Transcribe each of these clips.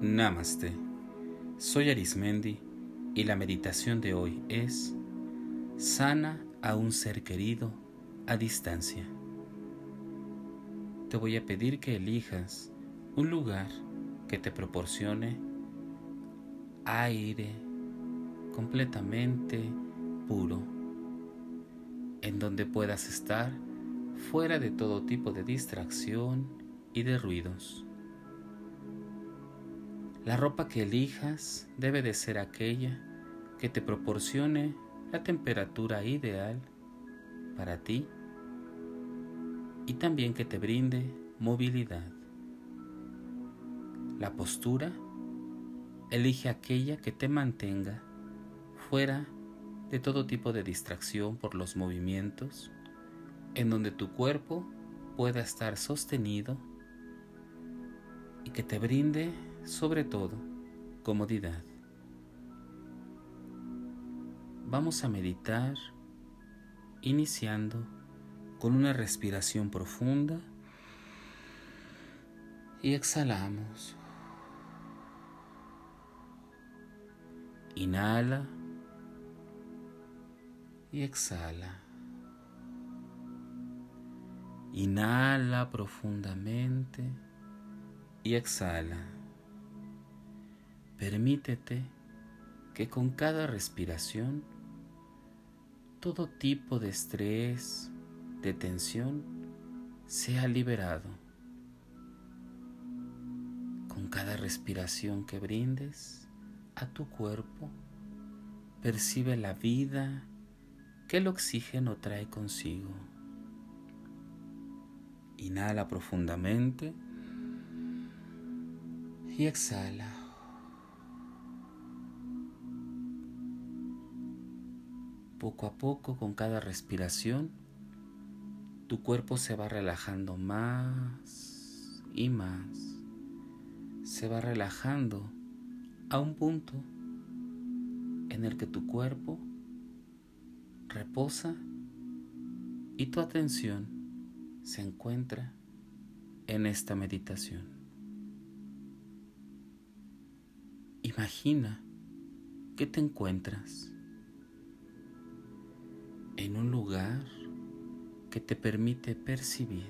Namaste. Soy Arismendi y la meditación de hoy es Sana a un ser querido a distancia. Te voy a pedir que elijas un lugar que te proporcione aire completamente puro, en donde puedas estar fuera de todo tipo de distracción y de ruidos. La ropa que elijas debe de ser aquella que te proporcione la temperatura ideal para ti y también que te brinde movilidad. La postura, elige aquella que te mantenga fuera de todo tipo de distracción por los movimientos, en donde tu cuerpo pueda estar sostenido y que te brinde sobre todo comodidad. Vamos a meditar iniciando con una respiración profunda y exhalamos. Inhala y exhala. Inhala profundamente y exhala. Permítete que con cada respiración todo tipo de estrés, de tensión, sea liberado. Con cada respiración que brindes a tu cuerpo, percibe la vida que el oxígeno trae consigo. Inhala profundamente y exhala. Poco a poco, con cada respiración, tu cuerpo se va relajando más y más. Se va relajando a un punto en el que tu cuerpo reposa y tu atención se encuentra en esta meditación. Imagina que te encuentras en un lugar que te permite percibir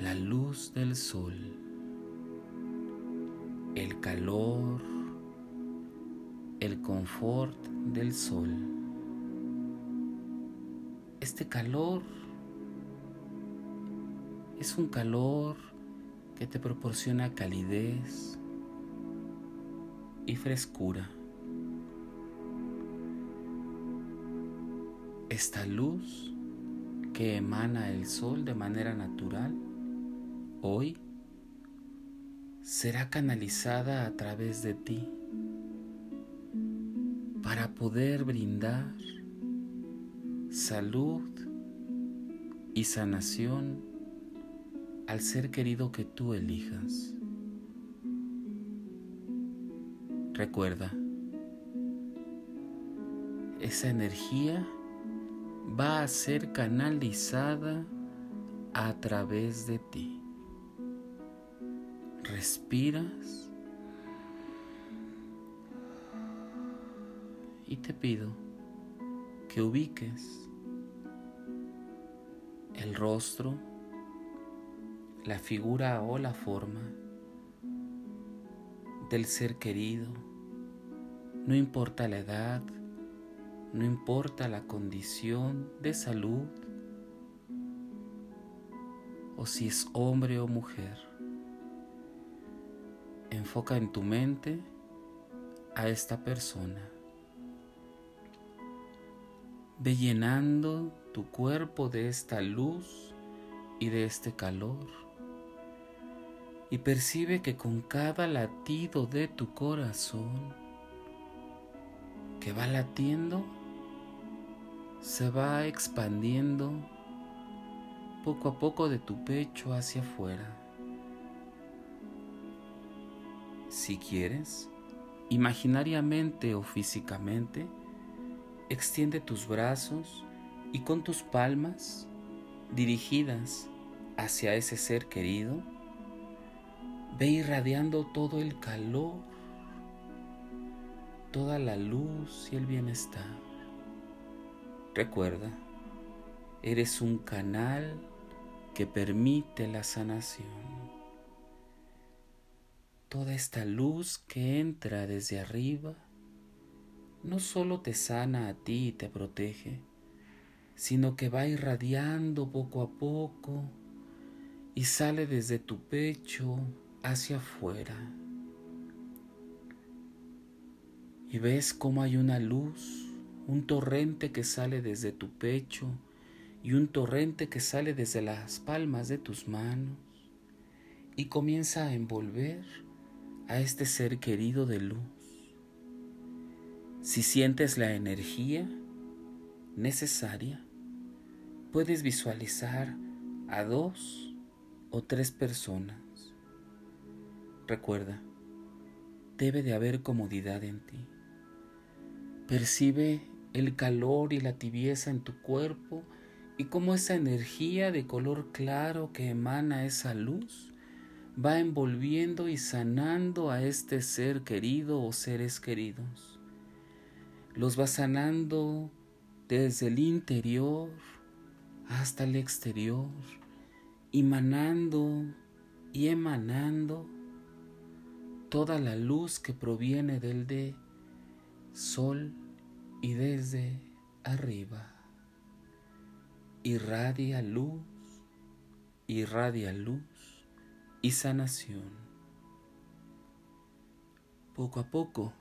la luz del sol, el calor, el confort del sol. Este calor es un calor que te proporciona calidez, y frescura. Esta luz que emana el sol de manera natural hoy será canalizada a través de ti para poder brindar salud y sanación al ser querido que tú elijas. Recuerda, esa energía va a ser canalizada a través de ti. Respiras y te pido que ubiques el rostro, la figura o la forma del ser querido, no importa la edad, no importa la condición de salud o si es hombre o mujer. Enfoca en tu mente a esta persona. Ve llenando tu cuerpo de esta luz y de este calor y percibe que con cada latido de tu corazón que va latiendo, se va expandiendo poco a poco de tu pecho hacia afuera. Si quieres, imaginariamente o físicamente, extiende tus brazos y con tus palmas dirigidas hacia ese ser querido, Ve irradiando todo el calor, toda la luz y el bienestar. Recuerda, eres un canal que permite la sanación. Toda esta luz que entra desde arriba no solo te sana a ti y te protege, sino que va irradiando poco a poco y sale desde tu pecho hacia afuera. Y ves cómo hay una luz, un torrente que sale desde tu pecho y un torrente que sale desde las palmas de tus manos y comienza a envolver a este ser querido de luz. Si sientes la energía necesaria, puedes visualizar a dos o tres personas. Recuerda, debe de haber comodidad en ti. Percibe el calor y la tibieza en tu cuerpo y cómo esa energía de color claro que emana esa luz va envolviendo y sanando a este ser querido o seres queridos. Los va sanando desde el interior hasta el exterior, emanando y emanando toda la luz que proviene del de sol y desde arriba. Irradia luz, irradia luz y sanación. Poco a poco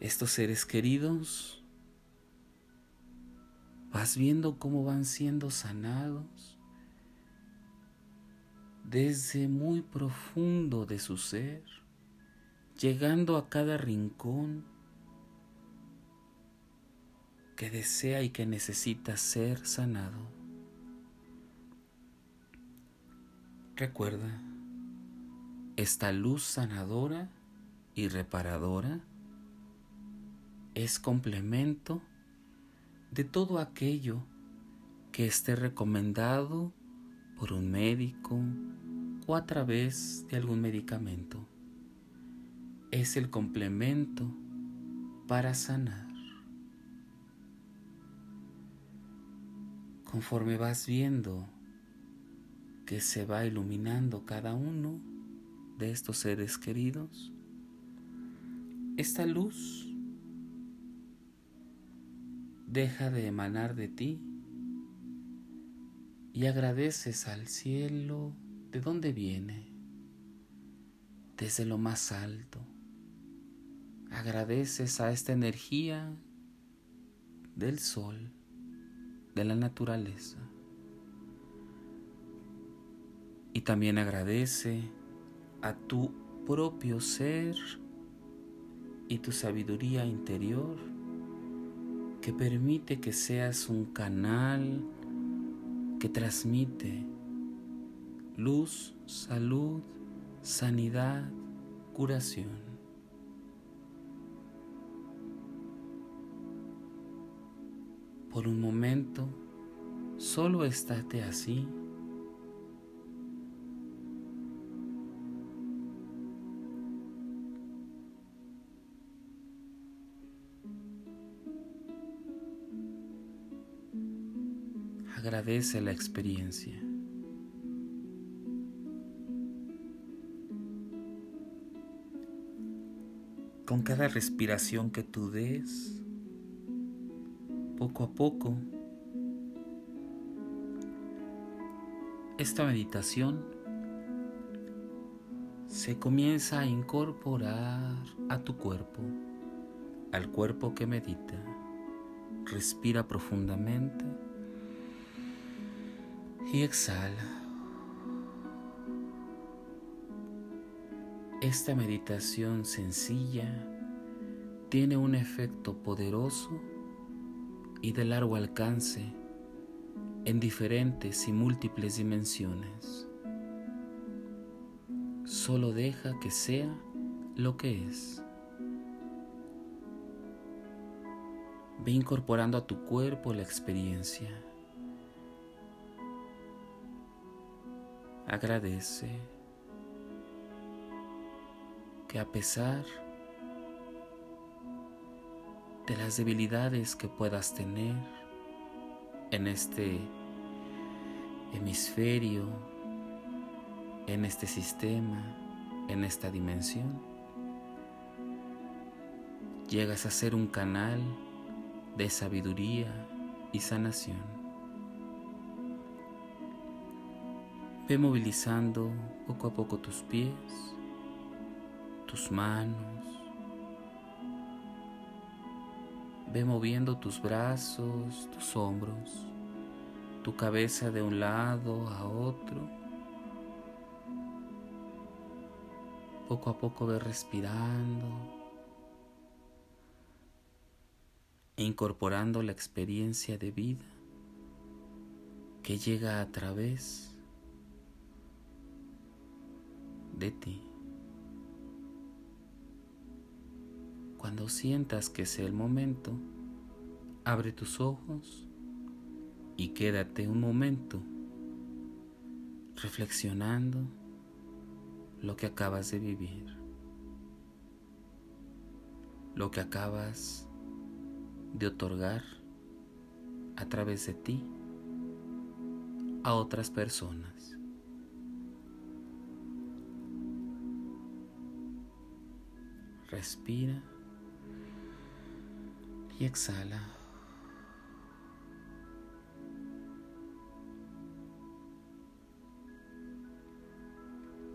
estos seres queridos, vas viendo cómo van siendo sanados desde muy profundo de su ser, llegando a cada rincón que desea y que necesita ser sanado. Recuerda, esta luz sanadora y reparadora es complemento de todo aquello que esté recomendado por un médico o a través de algún medicamento. Es el complemento para sanar. Conforme vas viendo que se va iluminando cada uno de estos seres queridos, esta luz deja de emanar de ti y agradeces al cielo de dónde viene, desde lo más alto. Agradeces a esta energía del sol, de la naturaleza. Y también agradece a tu propio ser y tu sabiduría interior que permite que seas un canal que transmite luz, salud, sanidad, curación. Por un momento, solo estate así agradece la experiencia. Con cada respiración que tú des, poco a poco, esta meditación se comienza a incorporar a tu cuerpo, al cuerpo que medita. Respira profundamente y exhala. Esta meditación sencilla tiene un efecto poderoso y de largo alcance en diferentes y múltiples dimensiones. Solo deja que sea lo que es. Ve incorporando a tu cuerpo la experiencia. Agradece, que a pesar de las debilidades que puedas tener en este hemisferio, en este sistema, en esta dimensión, llegas a ser un canal de sabiduría y sanación. Ve movilizando poco a poco tus pies, tus manos. Ve moviendo tus brazos, tus hombros, tu cabeza de un lado a otro. Poco a poco ve respirando e incorporando la experiencia de vida que llega a través de ti. Cuando sientas que sea el momento, abre tus ojos y quédate un momento reflexionando lo que acabas de vivir, lo que acabas de otorgar a través de ti a otras personas. Respira y exhala.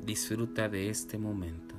Disfruta de este momento.